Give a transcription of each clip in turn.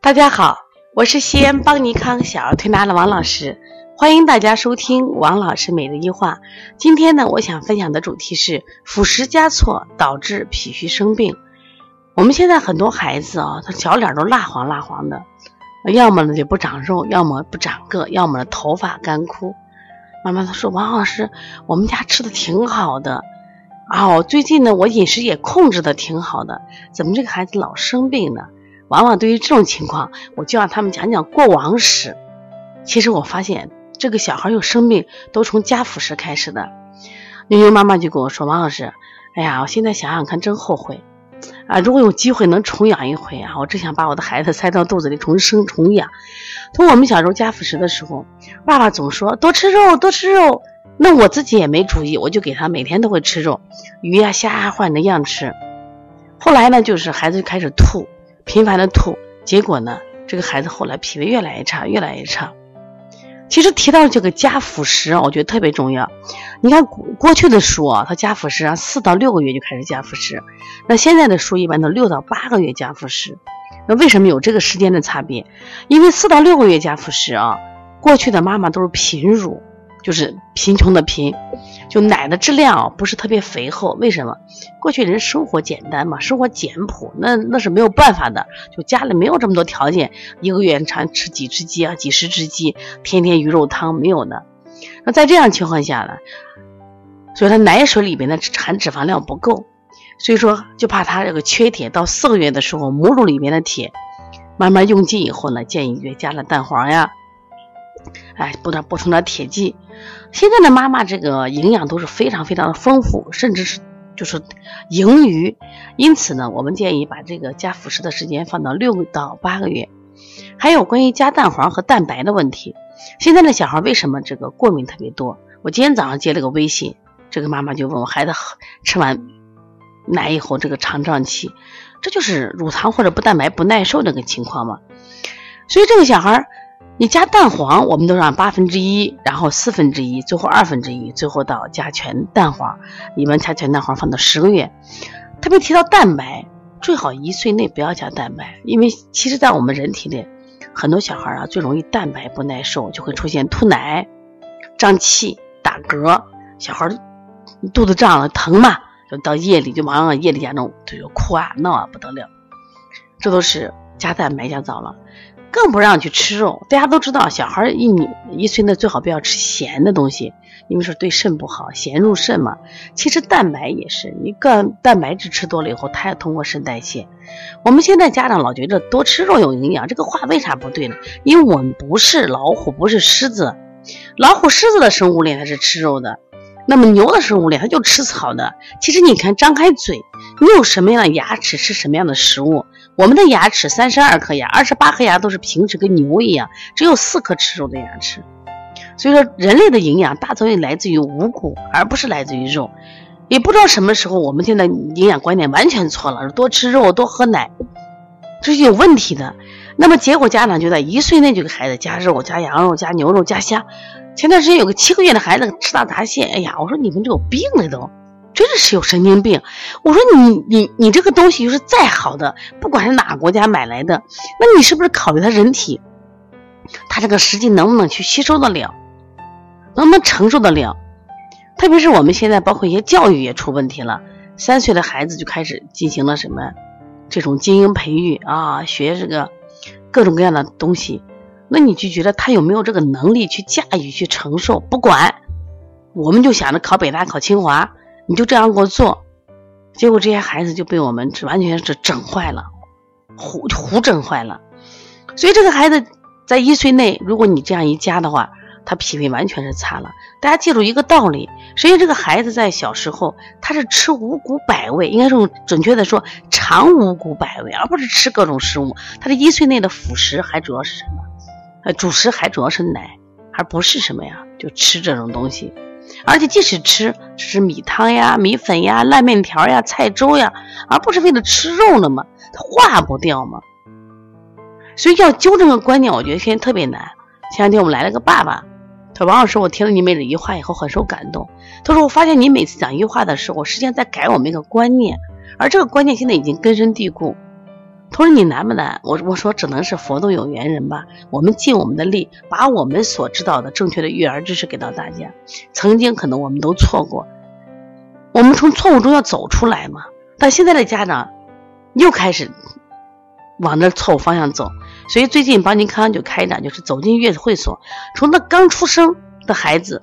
大家好，我是西安邦尼康小儿推拿的王老师，欢迎大家收听王老师每日一话。今天呢，我想分享的主题是辅食加错导致脾虚生病。我们现在很多孩子啊，他小脸都蜡黄蜡黄的，要么呢就不长肉，要么不长个，要么呢头发干枯。妈妈她说：“王老师，我们家吃的挺好的哦，最近呢我饮食也控制的挺好的，怎么这个孩子老生病呢？”往往对于这种情况，我就让他们讲讲过往史。其实我发现，这个小孩有生病，都从加辅食开始的。妞妞妈妈就跟我说：“王老师，哎呀，我现在想想看，真后悔啊！如果有机会能重养一回啊，我真想把我的孩子塞到肚子里重生重养。从我们小时候加辅食的时候，爸爸总说多吃肉，多吃肉。那我自己也没主意，我就给他每天都会吃肉，鱼呀、虾呀换着样吃。后来呢，就是孩子就开始吐。”频繁的吐，结果呢，这个孩子后来脾胃越来越差，越来越差。其实提到这个加辅食啊，我觉得特别重要。你看过过去的书啊，它加辅食啊，四到六个月就开始加辅食，那现在的书一般都六到八个月加辅食。那为什么有这个时间的差别？因为四到六个月加辅食啊，过去的妈妈都是贫乳，就是贫穷的贫。就奶的质量不是特别肥厚，为什么？过去人生活简单嘛，生活简朴，那那是没有办法的。就家里没有这么多条件，一个月常吃几只鸡啊，几十只鸡，天天鱼肉汤没有的。那在这样情况下呢，所以他奶水里边的含脂肪量不够，所以说就怕他这个缺铁。到四个月的时候，母乳里面的铁慢慢用尽以后呢，建议加了蛋黄呀，哎，补点补充点铁剂。现在的妈妈这个营养都是非常非常的丰富，甚至是就是盈余，因此呢，我们建议把这个加辅食的时间放到六到八个月。还有关于加蛋黄和蛋白的问题，现在的小孩为什么这个过敏特别多？我今天早上接了个微信，这个妈妈就问我孩子吃完奶以后这个肠胀气，这就是乳糖或者不蛋白不耐受这个情况嘛？所以这个小孩。你加蛋黄，我们都让八分之一，然后四分之一，最后二分之一，最后到加全蛋黄。一般加全蛋黄放到十个月。特别提到蛋白，最好一岁内不要加蛋白，因为其实，在我们人体里，很多小孩啊最容易蛋白不耐受，就会出现吐奶、胀气、打嗝。小孩肚子胀了疼嘛，就到夜里就马上夜里加重，就哭啊闹啊不得了。这都是加蛋白加早了。更不让去吃肉，大家都知道，小孩一米一岁呢，最好不要吃咸的东西，因为说对肾不好，咸入肾嘛。其实蛋白也是，你个蛋白质吃多了以后，它也通过肾代谢。我们现在家长老觉得多吃肉有营养，这个话为啥不对呢？因为我们不是老虎，不是狮子，老虎、狮子的生物链它是吃肉的，那么牛的生物链它就吃草的。其实你看，张开嘴，你有什么样的牙齿，吃什么样的食物。我们的牙齿三十二颗牙，二十八颗牙都是平时跟牛一样，只有四颗吃肉的牙齿。所以说，人类的营养大多数来自于五谷，而不是来自于肉。也不知道什么时候，我们现在营养观念完全错了，多吃肉，多喝奶，这是有问题的。那么结果家长就在一岁内就给孩子加肉、加羊肉、加牛肉、加虾。前段时间有个七个月的孩子吃大闸蟹，哎呀，我说你们这有病了都。真的是有神经病！我说你你你这个东西就是再好的，不管是哪个国家买来的，那你是不是考虑他人体，他这个实际能不能去吸收得了，能不能承受得了？特别是我们现在包括一些教育也出问题了，三岁的孩子就开始进行了什么这种精英培育啊，学这个各种各样的东西，那你就觉得他有没有这个能力去驾驭去承受？不管，我们就想着考北大考清华。你就这样给我做，结果这些孩子就被我们完全是整坏了，胡胡整坏了。所以这个孩子在一岁内，如果你这样一加的话，他脾胃完全是差了。大家记住一个道理：，实际上这个孩子在小时候他是吃五谷百味，应该是准确的说尝五谷百味，而不是吃各种食物。他的一岁内的辅食还主要是什么？呃，主食还主要是奶，而不是什么呀？就吃这种东西。而且即使吃，吃米汤呀、米粉呀、烂面条呀、菜粥呀，而不是为了吃肉了吗？它化不掉吗？所以要纠正个观念，我觉得现在特别难。前两天我们来了个爸爸，他说：“王老师，我听了你每日一话以后很受感动。他说我发现你每次讲一句话的时候，实际上在改我们一个观念，而这个观念现在已经根深蒂固。他说你难不难？我我说只能是佛度有缘人吧。我们尽我们的力，把我们所知道的正确的育儿知识给到大家。曾经可能我们都错过，我们从错误中要走出来嘛。但现在的家长又开始往那错误方向走，所以最近邦尼康就开展就是走进月子会所，从那刚出生的孩子，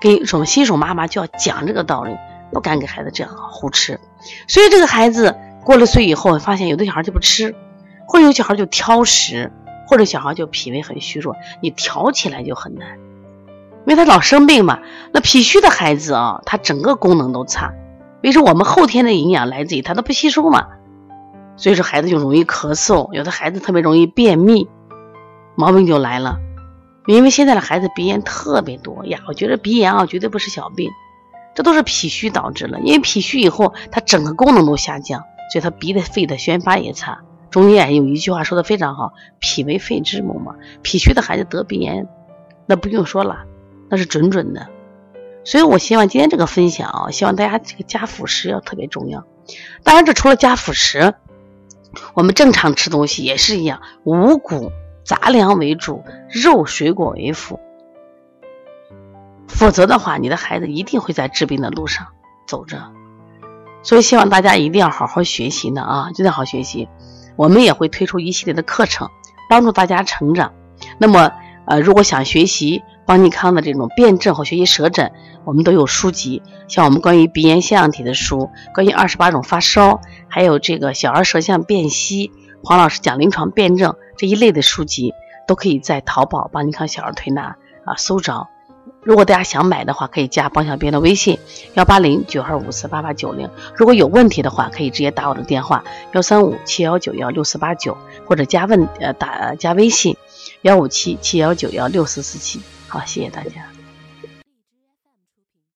给什么新手妈妈就要讲这个道理，不敢给孩子这样胡吃。所以这个孩子。过了岁以后，发现有的小孩就不吃，或者有小孩就挑食，或者小孩就脾胃很虚弱，你调起来就很难，因为他老生病嘛。那脾虚的孩子啊，他整个功能都差，比如说我们后天的营养来自于他都不吸收嘛，所以说孩子就容易咳嗽，有的孩子特别容易便秘，毛病就来了。因为现在的孩子鼻炎特别多呀，我觉得鼻炎啊绝对不是小病，这都是脾虚导致了。因为脾虚以后，他整个功能都下降。所以他鼻的肺的宣发也差。中医啊有一句话说的非常好：“脾为肺之母嘛。”脾虚的孩子得鼻炎，那不用说了，那是准准的。所以我希望今天这个分享啊，希望大家这个加辅食要特别重要。当然，这除了加辅食，我们正常吃东西也是一样，五谷杂粮为主，肉水果为辅。否则的话，你的孩子一定会在治病的路上走着。所以希望大家一定要好好学习呢啊，一定要好学习。我们也会推出一系列的课程，帮助大家成长。那么，呃，如果想学习邦尼康的这种辩证和学习舌诊，我们都有书籍，像我们关于鼻炎腺样体的书，关于二十八种发烧，还有这个小儿舌象辨析，黄老师讲临床辩证这一类的书籍，都可以在淘宝邦尼康小儿推拿啊搜着。如果大家想买的话，可以加邦小编的微信幺八零九二五四八八九零。如果有问题的话，可以直接打我的电话幺三五七幺九幺六四八九，或者加问呃打加微信幺五七七幺九幺六四四七。好，谢谢大家。